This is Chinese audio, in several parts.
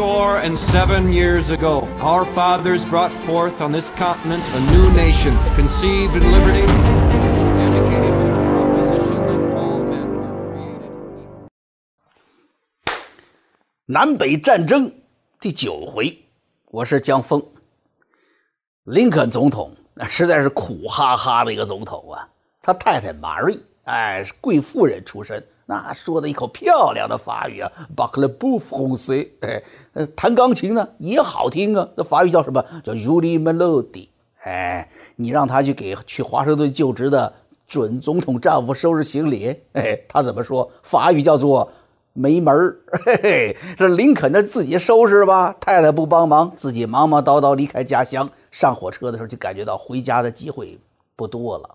score and seven years ago, our fathers brought forth on this continent a new nation, conceived in liberty, dedicated to the proposition that all men are created equal. 南北战争第九回，我是江峰。林肯总统那实在是苦哈哈的一个总统啊，他太太玛丽，哎，是贵妇人出身，那说的一口漂亮的法语啊 b a c l e b o u f français，哎，弹钢琴呢也好听啊，那法语叫什么？叫 Julie Melody，哎，你让他去给去华盛顿就职的准总统丈夫收拾行李，哎，他怎么说？法语叫做。没门儿，嘿嘿，这林肯他自己收拾吧，太太不帮忙，自己忙忙叨叨离开家乡。上火车的时候就感觉到回家的机会不多了。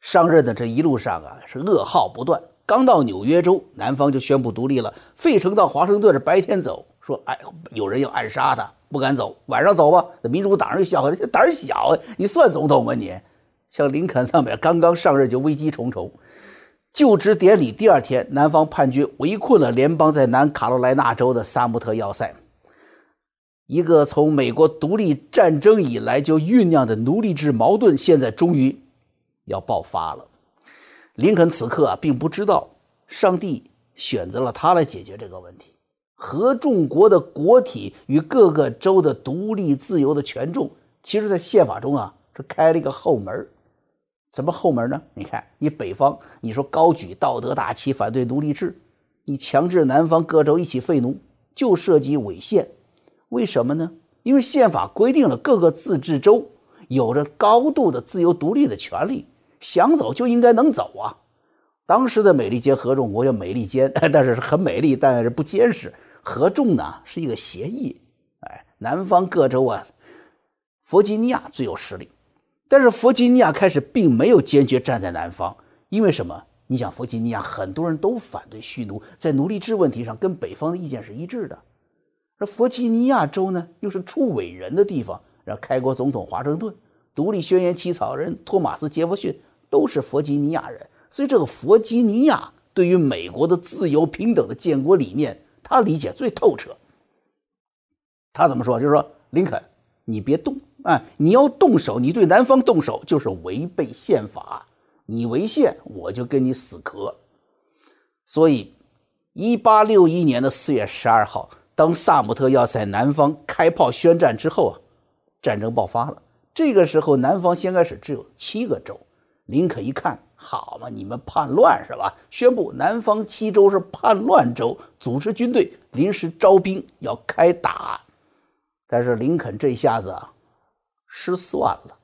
上任的这一路上啊，是噩耗不断。刚到纽约州，南方就宣布独立了。费城到华盛顿是白天走，说哎，有人要暗杀他，不敢走。晚上走吧，那民主党人笑话他胆小，你算总统吗你？像林肯上面刚刚上任就危机重重。就职典礼第二天，南方叛军围困了联邦在南卡罗来纳州的萨姆特要塞。一个从美国独立战争以来就酝酿的奴隶制矛盾，现在终于要爆发了。林肯此刻啊，并不知道上帝选择了他来解决这个问题。合众国的国体与各个州的独立自由的权重，其实在宪法中啊，是开了一个后门。什么后门呢？你看，你北方，你说高举道德大旗反对奴隶制，你强制南方各州一起废奴，就涉及违宪。为什么呢？因为宪法规定了各个自治州有着高度的自由独立的权利，想走就应该能走啊。当时的美利坚合众国叫美利坚，但是很美丽，但是不坚实。合众呢是一个协议，哎，南方各州啊，弗吉尼亚最有实力。但是弗吉尼亚开始并没有坚决站在南方，因为什么？你想，弗吉尼亚很多人都反对蓄奴，在奴隶制问题上跟北方的意见是一致的。而弗吉尼亚州呢，又是出伟人的地方，让开国总统华盛顿、独立宣言起草人托马斯·杰弗逊都是弗吉尼亚人，所以这个弗吉尼亚对于美国的自由平等的建国理念，他理解最透彻。他怎么说？就是说，林肯，你别动。啊！你要动手，你对南方动手就是违背宪法，你违宪，我就跟你死磕。所以，一八六一年的四月十二号，当萨姆特要塞南方开炮宣战之后啊，战争爆发了。这个时候，南方先开始只有七个州。林肯一看，好嘛，你们叛乱是吧？宣布南方七州是叛乱州，组织军队，临时招兵，要开打。但是林肯这下子啊。失算了，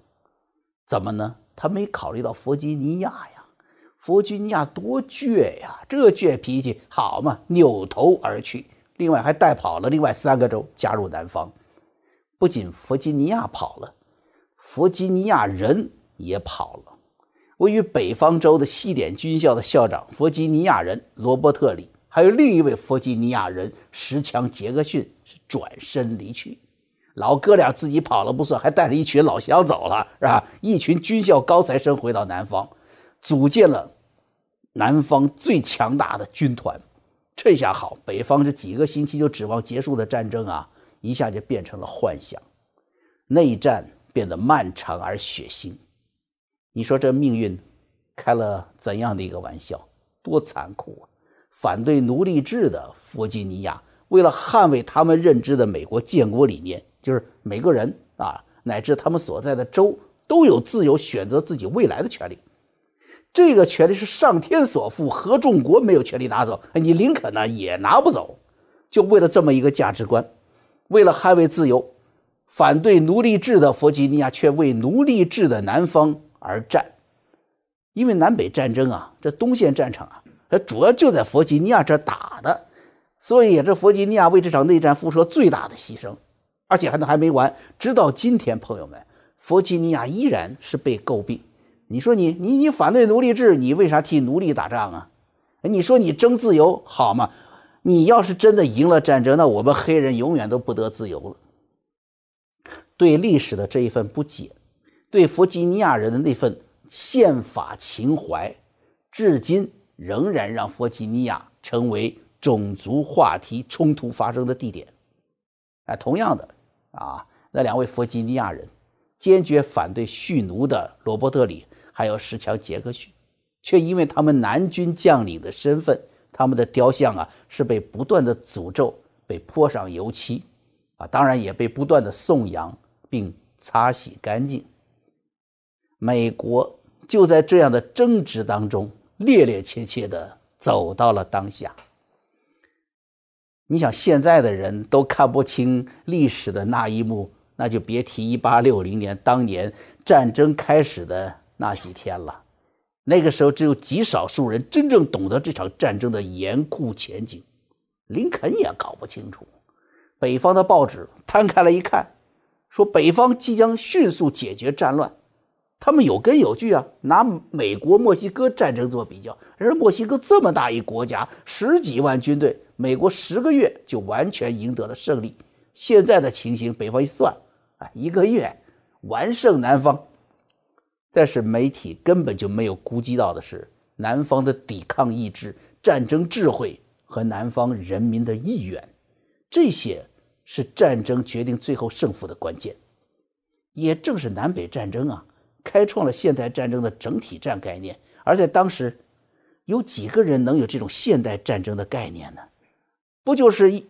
怎么呢？他没考虑到弗吉尼亚呀，弗吉尼亚多倔呀，这倔脾气好嘛，扭头而去。另外还带跑了另外三个州加入南方，不仅弗吉尼亚跑了，弗吉尼亚人也跑了。位于北方州的西点军校的校长弗吉尼亚人罗伯特里，还有另一位弗吉尼亚人石强杰克逊是转身离去。老哥俩自己跑了不算，还带着一群老乡走了，是吧？一群军校高材生回到南方，组建了南方最强大的军团。这下好，北方这几个星期就指望结束的战争啊，一下就变成了幻想。内战变得漫长而血腥。你说这命运开了怎样的一个玩笑？多残酷啊！反对奴隶制的弗吉尼亚，为了捍卫他们认知的美国建国理念。就是每个人啊，乃至他们所在的州都有自由选择自己未来的权利。这个权利是上天所赋，合众国没有权利拿走。你林肯呢也拿不走。就为了这么一个价值观，为了捍卫自由，反对奴隶制的弗吉尼亚却为奴隶制的南方而战。因为南北战争啊，这东线战场啊，它主要就在弗吉尼亚这打的，所以这弗吉尼亚为这场内战付出了最大的牺牲。而且还能还没完，直到今天，朋友们，弗吉尼亚依然是被诟病。你说你你你反对奴隶制，你为啥替奴隶打仗啊？你说你争自由好吗？你要是真的赢了战争，那我们黑人永远都不得自由了。对历史的这一份不解，对弗吉尼亚人的那份宪法情怀，至今仍然让弗吉尼亚成为种族话题冲突发生的地点。哎，同样的啊，那两位弗吉尼亚人坚决反对蓄奴的罗伯特里还有石桥杰克逊，却因为他们南军将领的身份，他们的雕像啊是被不断的诅咒，被泼上油漆，啊，当然也被不断的颂扬并擦洗干净。美国就在这样的争执当中，趔趔趄趄的走到了当下。你想，现在的人都看不清历史的那一幕，那就别提一八六零年当年战争开始的那几天了。那个时候，只有极少数人真正懂得这场战争的严酷前景。林肯也搞不清楚。北方的报纸摊开了一看，说北方即将迅速解决战乱。他们有根有据啊，拿美国墨西哥战争做比较，而墨西哥这么大一国家，十几万军队，美国十个月就完全赢得了胜利。现在的情形，北方一算，啊，一个月完胜南方。但是媒体根本就没有估计到的是，南方的抵抗意志、战争智慧和南方人民的意愿，这些是战争决定最后胜负的关键。也正是南北战争啊。开创了现代战争的整体战概念，而在当时，有几个人能有这种现代战争的概念呢？不就是一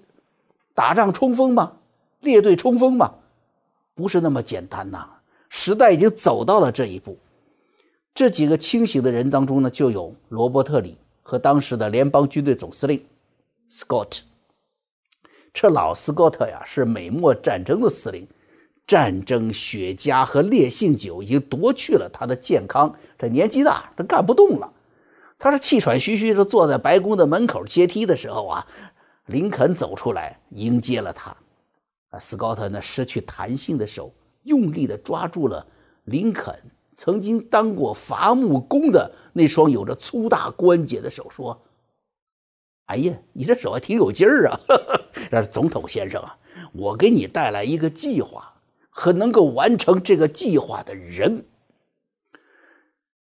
打仗冲锋吗？列队冲锋吗？不是那么简单呐！时代已经走到了这一步。这几个清醒的人当中呢，就有罗伯特里和当时的联邦军队总司令 Scott。这老斯科特呀，是美墨战争的司令。战争、雪茄和烈性酒已经夺去了他的健康，这年纪大，他干不动了。他是气喘吁吁地坐在白宫的门口阶梯的时候啊，林肯走出来迎接了他。啊，斯高特那失去弹性的手用力地抓住了林肯曾经当过伐木工的那双有着粗大关节的手，说：“哎呀，你这手还挺有劲儿啊！这总统先生啊，我给你带来一个计划。”和能够完成这个计划的人，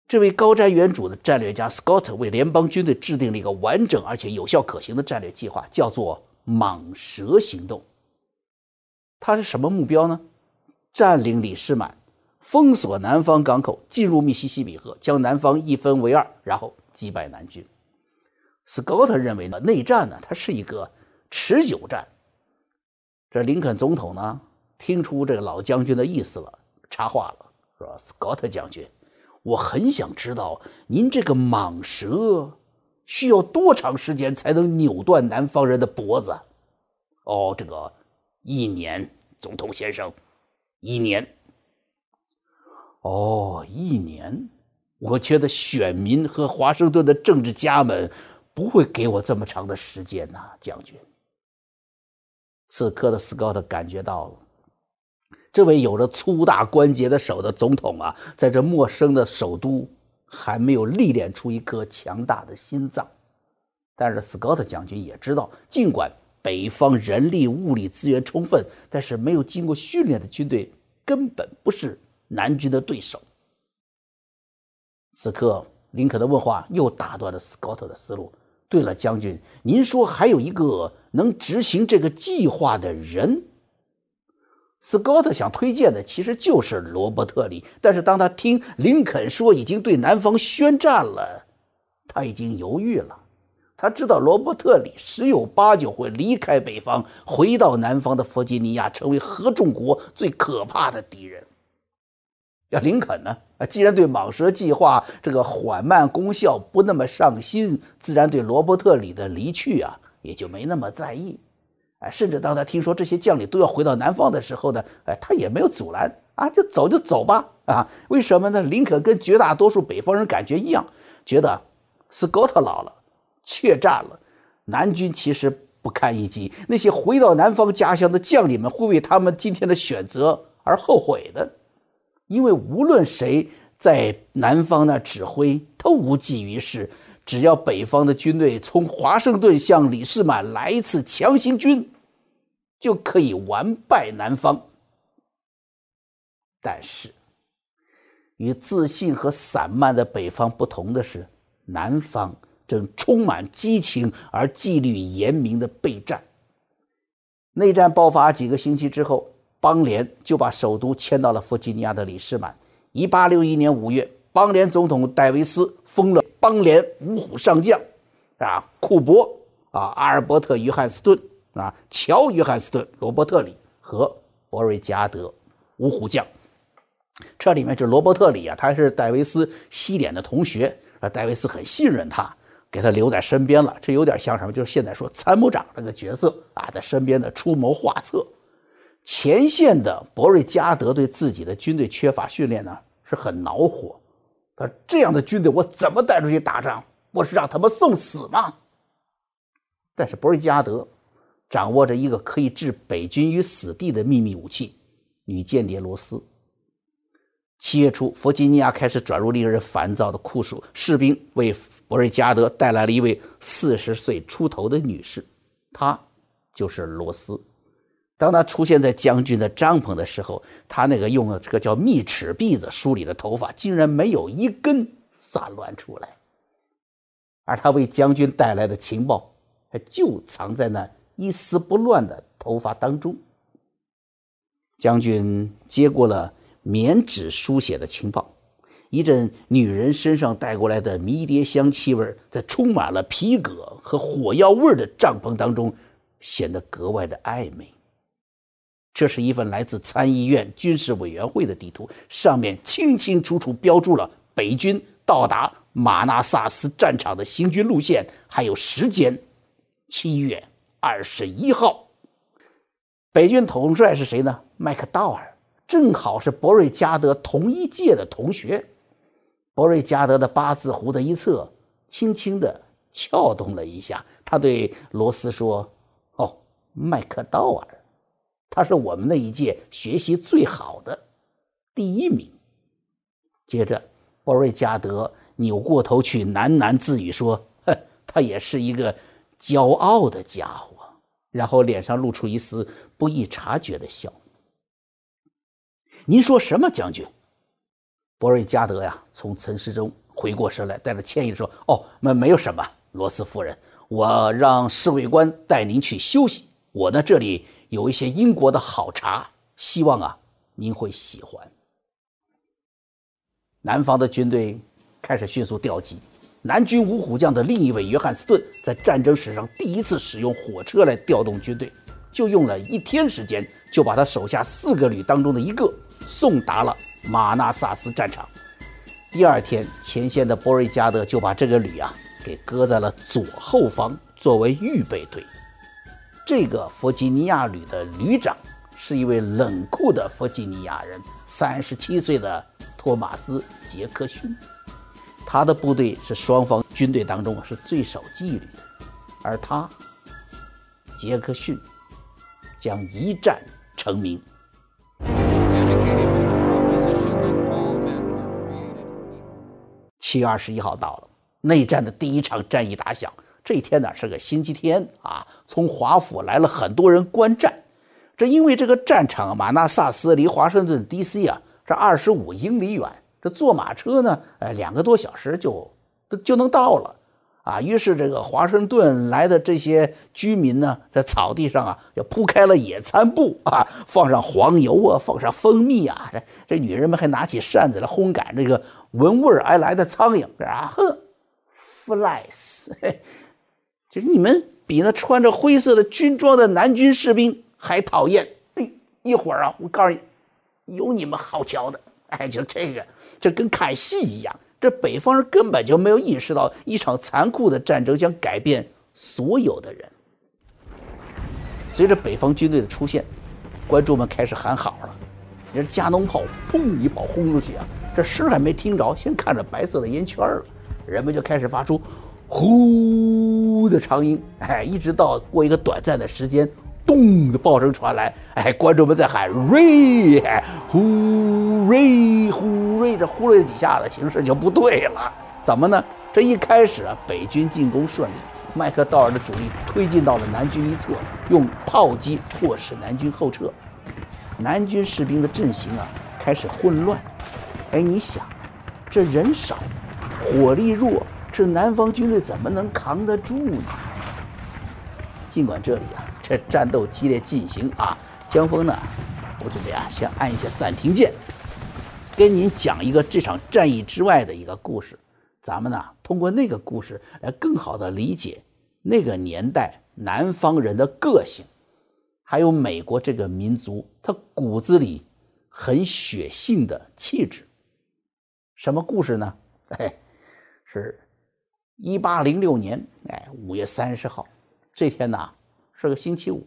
这位高瞻远瞩的战略家 Scott 为联邦军队制定了一个完整而且有效可行的战略计划，叫做“蟒蛇行动”。它是什么目标呢？占领里士满，封锁南方港口，进入密西西比河，将南方一分为二，然后击败南军。Scott 认为呢，内战呢，它是一个持久战。这林肯总统呢？听出这个老将军的意思了，插话了，说：“Scott 将军，我很想知道您这个蟒蛇需要多长时间才能扭断南方人的脖子？”哦，这个一年，总统先生，一年。哦，一年，我觉得选民和华盛顿的政治家们不会给我这么长的时间呐，将军。此刻的 Scott 感觉到了。这位有着粗大关节的手的总统啊，在这陌生的首都还没有历练出一颗强大的心脏。但是斯科特将军也知道，尽管北方人力物力资源充分，但是没有经过训练的军队根本不是南军的对手。此刻，林肯的问话又打断了斯科特的思路。对了，将军，您说还有一个能执行这个计划的人？斯科特想推荐的其实就是罗伯特里，但是当他听林肯说已经对南方宣战了，他已经犹豫了。他知道罗伯特里十有八九会离开北方，回到南方的弗吉尼亚，成为合众国最可怕的敌人。要林肯呢？啊，既然对蟒蛇计划这个缓慢功效不那么上心，自然对罗伯特里的离去啊也就没那么在意。哎，甚至当他听说这些将领都要回到南方的时候呢，哎，他也没有阻拦啊，就走就走吧啊！为什么呢？林肯跟绝大多数北方人感觉一样，觉得斯科特老了，怯战了，南军其实不堪一击。那些回到南方家乡的将领们会为他们今天的选择而后悔的，因为无论谁在南方那指挥都无济于事。只要北方的军队从华盛顿向李士满来一次强行军，就可以完败南方。但是，与自信和散漫的北方不同的是，南方正充满激情而纪律严明的备战。内战爆发几个星期之后，邦联就把首都迁到了弗吉尼亚的里士满。一八六一年五月，邦联总统戴维斯封了邦联五虎上将，啊，库珀啊，阿尔伯特·约翰斯顿啊，乔·约翰斯顿、罗伯特里和博瑞加德五虎将。这里面这罗伯特里啊，他是戴维斯西点的同学，啊，戴维斯很信任他。给他留在身边了，这有点像什么？就是现在说参谋长这个角色啊，在身边的出谋划策。前线的博瑞加德对自己的军队缺乏训练呢，是很恼火。他这样的军队我怎么带出去打仗？不是让他们送死吗？但是博瑞加德掌握着一个可以置北军于死地的秘密武器——女间谍罗斯。七月初，弗吉尼亚开始转入令人烦躁的酷暑。士兵为博瑞加德带来了一位四十岁出头的女士，她就是罗斯。当他出现在将军的帐篷的时候，他那个用这个叫密齿篦子梳理的头发竟然没有一根散乱出来，而他为将军带来的情报，还就藏在那一丝不乱的头发当中。将军接过了。棉纸书写的情报，一阵女人身上带过来的迷迭香气味，在充满了皮革和火药味的帐篷当中，显得格外的暧昧。这是一份来自参议院军事委员会的地图，上面清清楚楚标注了北军到达马纳萨斯战场的行军路线，还有时间：七月二十一号。北军统帅是谁呢？麦克道尔。正好是博瑞加德同一届的同学，博瑞加德的八字胡的一侧轻轻地撬动了一下，他对罗斯说：“哦，麦克道尔，他是我们那一届学习最好的第一名。”接着，博瑞加德扭过头去喃喃自语说：“哼，他也是一个骄傲的家伙。”然后脸上露出一丝不易察觉的笑。您说什么，将军？博瑞加德呀，从沉思中回过神来，带着歉意说：“哦，没没有什么，罗斯夫人，我让侍卫官带您去休息。我呢，这里有一些英国的好茶，希望啊，您会喜欢。”南方的军队开始迅速调集。南军五虎将的另一位约翰斯顿，在战争史上第一次使用火车来调动军队，就用了一天时间，就把他手下四个旅当中的一个。送达了马纳萨斯战场。第二天，前线的波瑞加德就把这个旅啊给搁在了左后方，作为预备队。这个弗吉尼亚旅的旅长是一位冷酷的弗吉尼亚人，三十七岁的托马斯·杰克逊。他的部队是双方军队当中是最守纪律的，而他，杰克逊，将一战成名。七月二十一号到了，内战的第一场战役打响。这一天呢是个星期天啊，从华府来了很多人观战。这因为这个战场马纳萨斯离华盛顿 D.C. 啊这二十五英里远，这坐马车呢，哎两个多小时就就能到了。啊，于是这个华盛顿来的这些居民呢，在草地上啊，就铺开了野餐布啊，放上黄油啊，放上蜂蜜啊，这这女人们还拿起扇子来烘赶这个闻味而来的苍蝇啊，哼，flies，你们比那穿着灰色的军装的南军士兵还讨厌。一会儿啊，我告诉你，有你们好瞧的。哎，就这个，这跟看戏一样。这北方人根本就没有意识到一场残酷的战争将改变所有的人。随着北方军队的出现，观众们开始喊好了。你说加农炮砰一炮轰出去啊，这声还没听着，先看着白色的烟圈了，人们就开始发出呼的长音。哎，一直到过一个短暂的时间。咚的爆声传来，哎，观众们在喊瑞，呼瑞呼瑞，这呼瑞几下子，形势就不对了。怎么呢？这一开始啊，北军进攻顺利，麦克道尔的主力推进到了南军一侧，用炮击迫使南军后撤。南军士兵的阵型啊开始混乱。哎，你想，这人少，火力弱，这南方军队怎么能扛得住呢？尽管这里啊。这战斗激烈进行啊，江峰呢，我准备啊先按一下暂停键，跟您讲一个这场战役之外的一个故事。咱们呢通过那个故事来更好的理解那个年代南方人的个性，还有美国这个民族他骨子里很血性的气质。什么故事呢？哎，是。一八零六年，哎，五月三十号，这天呐是个星期五。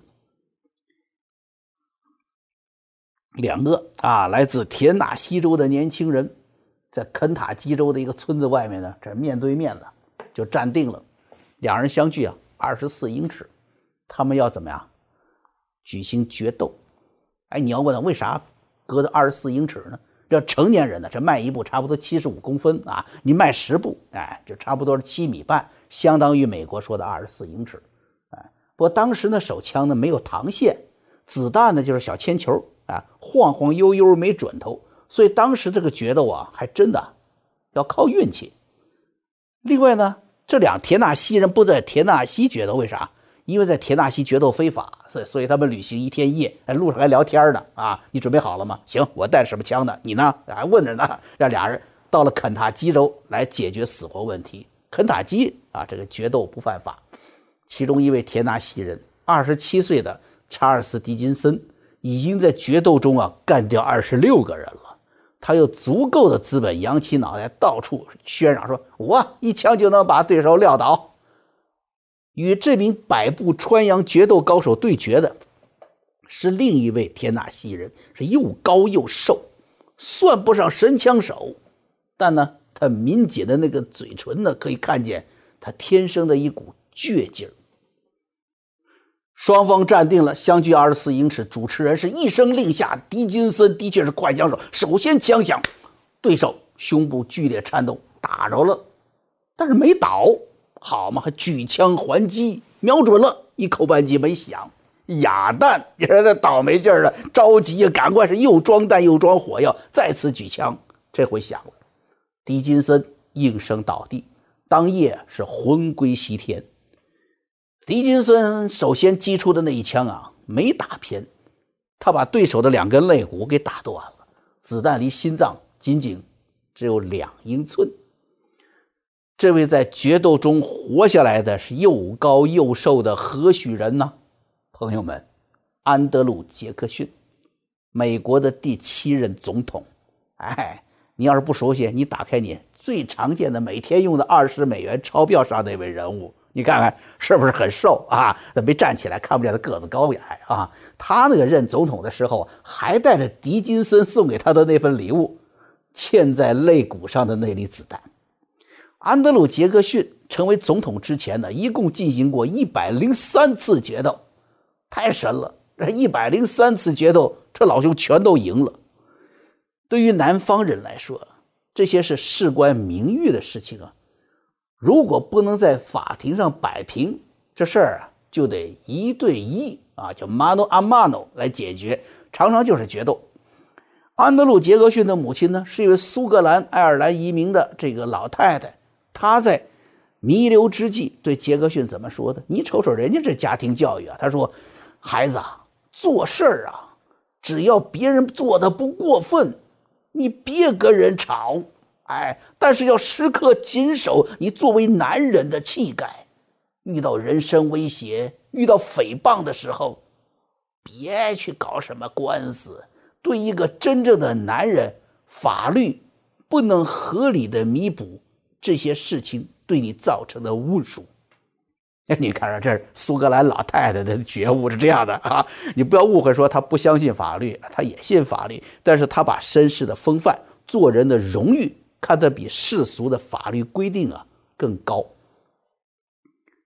两个啊，来自田纳西州的年轻人，在肯塔基州的一个村子外面呢，这面对面的就站定了。两人相距啊二十四英尺，他们要怎么样举行决斗？哎，你要问他为啥隔着二十四英尺呢？这成年人呢，这迈一步差不多七十五公分啊，你迈十步，哎，就差不多是七米半，相当于美国说的二十四英尺，哎，不过当时呢，手枪呢没有膛线，子弹呢就是小铅球啊，晃晃悠悠没准头，所以当时这个决斗啊，还真的要靠运气。另外呢，这两田纳西人不在田纳西决斗，为啥？因为在田纳西决斗非法，所所以他们旅行一天一夜，在路上还聊天呢。啊，你准备好了吗？行，我带什么枪呢？你呢？还问着呢。让俩人到了肯塔基州来解决死活问题。肯塔基啊，这个决斗不犯法。其中一位田纳西人，二十七岁的查尔斯·狄金森，已经在决斗中啊干掉二十六个人了。他有足够的资本，扬起脑袋到处喧嚷说：“我一枪就能把对手撂倒。”与这名百步穿杨决斗高手对决的，是另一位田纳西人，是又高又瘦，算不上神枪手，但呢，他抿紧的那个嘴唇呢，可以看见他天生的一股倔劲儿。双方站定了，相距二十四英尺，主持人是一声令下，狄金森的确是快枪手，首先枪响，对手胸部剧烈颤动，打着了，但是没倒。好嘛，还举枪还击，瞄准了一口半击没响，哑弹！你说这倒霉劲儿的，着急呀，赶快是又装弹又装火药，再次举枪，这回响了，狄金森应声倒地，当夜是魂归西天。狄金森首先击出的那一枪啊，没打偏，他把对手的两根肋骨给打断了，子弹离心脏仅仅只有两英寸。这位在决斗中活下来的是又高又瘦的何许人呢？朋友们，安德鲁·杰克逊，美国的第七任总统。哎，你要是不熟悉，你打开你最常见的每天用的二十美元钞票上那位人物，你看看是不是很瘦啊？他没站起来，看不见他个子高矮啊。他那个任总统的时候，还带着狄金森送给他的那份礼物，嵌在肋骨上的那粒子弹。安德鲁·杰克逊成为总统之前呢，一共进行过一百零三次决斗，太神了！这一百零三次决斗，这老兄全都赢了。对于南方人来说，这些是事关名誉的事情啊。如果不能在法庭上摆平这事儿啊，就得一对一啊，叫 mano a mano 来解决，常常就是决斗。安德鲁·杰克逊的母亲呢，是一位苏格兰爱尔兰移民的这个老太太。他在弥留之际对杰克逊怎么说的？你瞅瞅人家这家庭教育啊！他说：“孩子啊，做事儿啊，只要别人做的不过分，你别跟人吵，哎，但是要时刻谨守你作为男人的气概。遇到人身威胁、遇到诽谤的时候，别去搞什么官司。对一个真正的男人，法律不能合理的弥补。”这些事情对你造成的侮辱，你看看，这苏格兰老太太的觉悟是这样的 啊！你不要误会，说她不相信法律，她也信法律，但是她把绅士的风范、做人的荣誉看得比世俗的法律规定啊更高。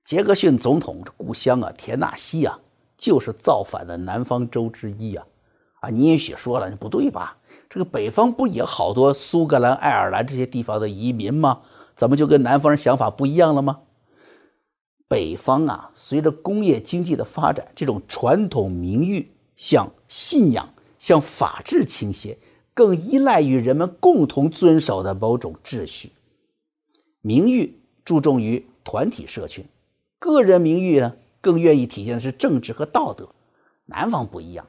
杰克逊总统的故乡啊，田纳西啊，就是造反的南方州之一啊！啊，你也许说了，不对吧？这个北方不也好多苏格兰、爱尔兰这些地方的移民吗？怎么就跟南方人想法不一样了吗？北方啊，随着工业经济的发展，这种传统名誉向信仰、向法治倾斜，更依赖于人们共同遵守的某种秩序。名誉注重于团体社群，个人名誉呢更愿意体现的是政治和道德。南方不一样，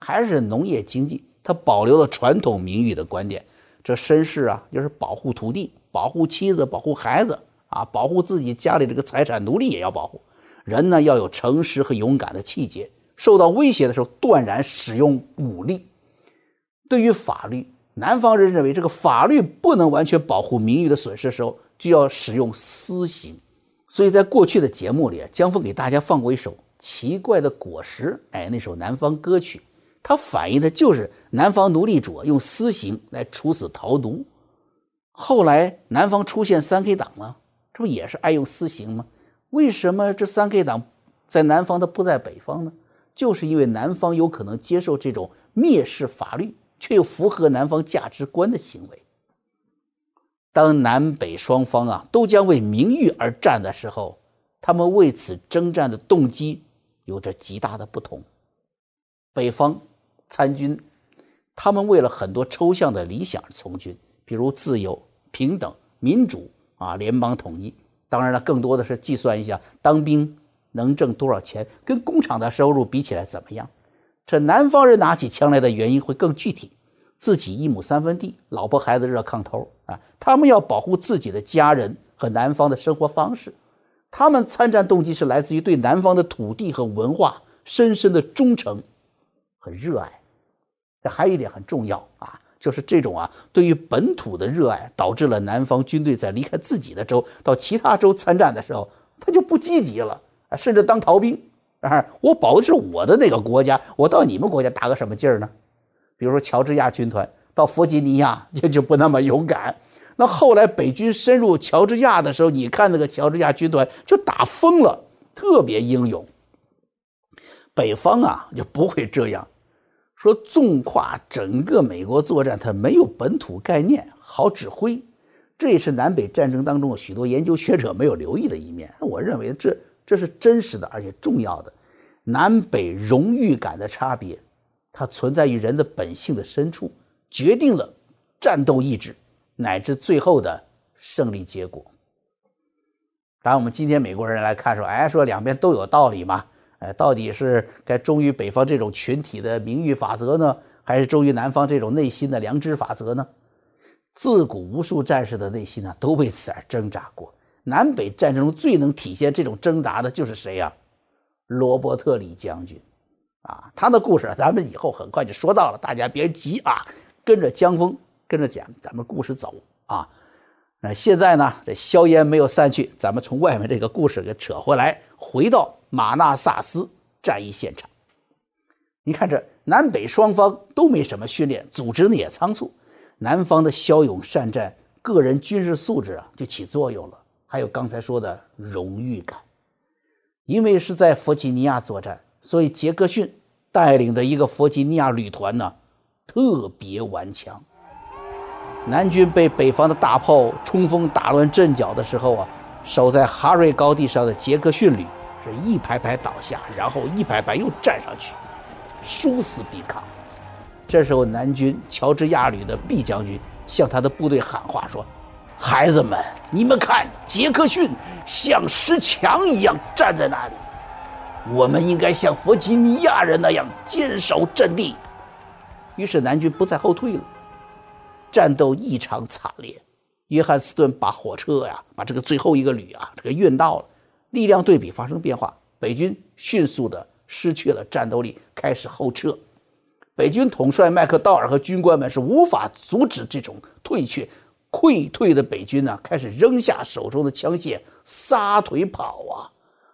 还是农业经济，它保留了传统名誉的观点。这绅士啊，就是保护土地、保护妻子、保护孩子啊，保护自己家里这个财产，奴隶也要保护。人呢，要有诚实和勇敢的气节，受到威胁的时候断然使用武力。对于法律，南方人认为这个法律不能完全保护名誉的损失的时候，就要使用私刑。所以在过去的节目里，江峰给大家放过一首《奇怪的果实》，哎，那首南方歌曲，它反映的就是南方奴隶主用私刑来处死逃奴。后来南方出现三 K 党吗？这不也是爱用私刑吗？为什么这三 K 党在南方的不在北方呢？就是因为南方有可能接受这种蔑视法律却又符合南方价值观的行为。当南北双方啊都将为名誉而战的时候，他们为此征战的动机有着极大的不同。北方参军，他们为了很多抽象的理想而从军，比如自由、平等、民主啊，联邦统一。当然了，更多的是计算一下当兵能挣多少钱，跟工厂的收入比起来怎么样。这南方人拿起枪来的原因会更具体。自己一亩三分地，老婆孩子热炕头啊！他们要保护自己的家人和南方的生活方式。他们参战动机是来自于对南方的土地和文化深深的忠诚和热爱。这还有一点很重要啊，就是这种啊对于本土的热爱，导致了南方军队在离开自己的州到其他州参战的时候，他就不积极了，甚至当逃兵啊！我保的是我的那个国家，我到你们国家打个什么劲儿呢？比如说，乔治亚军团到弗吉尼亚也就不那么勇敢。那后来北军深入乔治亚的时候，你看那个乔治亚军团就打疯了，特别英勇。北方啊就不会这样，说纵跨整个美国作战，他没有本土概念，好指挥。这也是南北战争当中许多研究学者没有留意的一面。我认为这这是真实的，而且重要的南北荣誉感的差别。它存在于人的本性的深处，决定了战斗意志乃至最后的胜利结果。当然，我们今天美国人来看说，哎，说两边都有道理嘛，哎，到底是该忠于北方这种群体的名誉法则呢，还是忠于南方这种内心的良知法则呢？自古无数战士的内心呢，都为此而挣扎过。南北战争中最能体现这种挣扎的就是谁呀？罗伯特李将军。啊，他的故事咱们以后很快就说到了，大家别急啊，跟着江峰跟着讲，咱们故事走啊。那现在呢，这硝烟没有散去，咱们从外面这个故事给扯回来，回到马纳萨斯战役现场。你看，这南北双方都没什么训练，组织呢也仓促。南方的骁勇善战，个人军事素质啊就起作用了。还有刚才说的荣誉感，因为是在弗吉尼亚作战。所以，杰克逊带领的一个弗吉尼亚旅团呢，特别顽强。南军被北方的大炮冲锋打乱阵脚的时候啊，守在哈瑞高地上的杰克逊旅是一排排倒下，然后一排排又站上去，殊死抵抗。这时候，南军乔治亚旅的 B 将军向他的部队喊话说：“孩子们，你们看，杰克逊像石墙一样站在那里。”我们应该像弗吉尼亚人那样坚守阵地。于是南军不再后退了，战斗异常惨烈。约翰斯顿把火车呀，把这个最后一个旅啊，这个运到了，力量对比发生变化，北军迅速的失去了战斗力，开始后撤。北军统帅麦克道尔和军官们是无法阻止这种退却，溃退的北军呢，开始扔下手中的枪械，撒腿跑啊。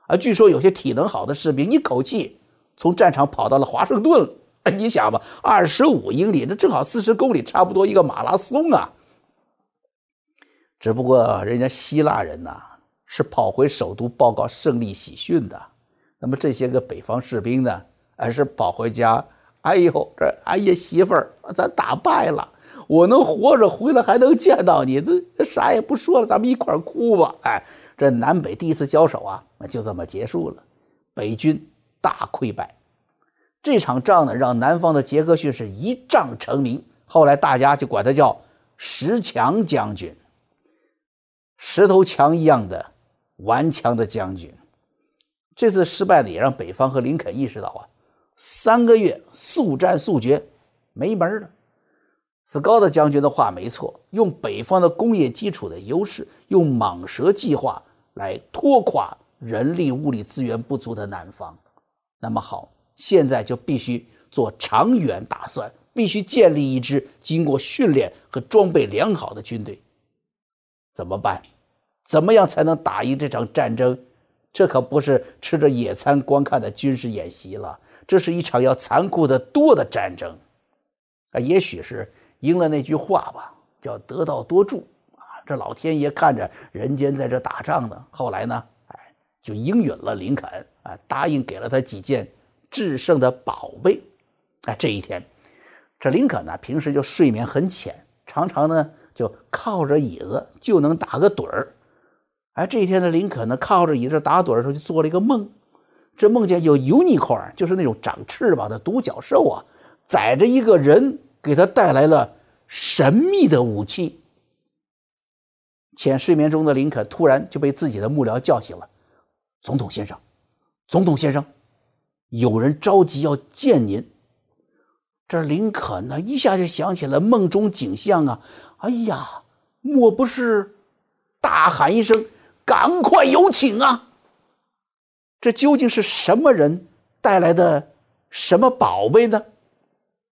啊，据说有些体能好的士兵一口气从战场跑到了华盛顿。你想吧，二十五英里，那正好四十公里，差不多一个马拉松啊。只不过人家希腊人呐是跑回首都报告胜利喜讯的，那么这些个北方士兵呢，而是跑回家。哎呦，这哎呀媳妇儿，咱打败了，我能活着回来还能见到你，这啥也不说了，咱们一块哭吧。哎。这南北第一次交手啊，就这么结束了，北军大溃败。这场仗呢，让南方的杰克逊是一仗成名，后来大家就管他叫石墙将军，石头墙一样的顽强的将军。这次失败呢，也让北方和林肯意识到啊，三个月速战速决没门了。斯高的将军的话没错，用北方的工业基础的优势，用蟒蛇计划来拖垮人力物力资源不足的南方。那么好，现在就必须做长远打算，必须建立一支经过训练和装备良好的军队。怎么办？怎么样才能打赢这场战争？这可不是吃着野餐观看的军事演习了，这是一场要残酷的多的战争。啊，也许是。应了那句话吧，叫“得道多助”啊！这老天爷看着人间在这打仗呢，后来呢，哎，就应允了林肯啊，答应给了他几件制胜的宝贝。哎，这一天，这林肯呢，平时就睡眠很浅，常常呢就靠着椅子就能打个盹儿。哎，这一天的林肯呢，靠着椅子打盹的时候，就做了一个梦，这梦见有 unicorn，就是那种长翅膀的独角兽啊，载着一个人。给他带来了神秘的武器。浅睡眠中的林肯突然就被自己的幕僚叫醒了：“总统先生，总统先生，有人着急要见您。”这林肯呢，一下就想起了梦中景象啊！哎呀，莫不是大喊一声：“赶快有请啊！”这究竟是什么人带来的什么宝贝呢？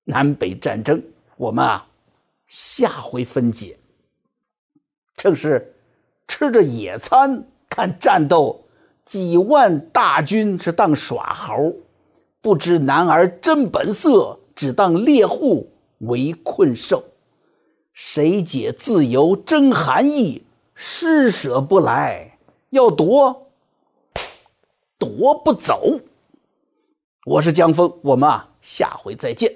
南北战争，我们啊，下回分解。正是吃着野餐看战斗，几万大军是当耍猴，不知男儿真本色，只当猎户为困兽。谁解自由真含义？施舍不来，要夺夺不走。我是江峰，我们啊，下回再见。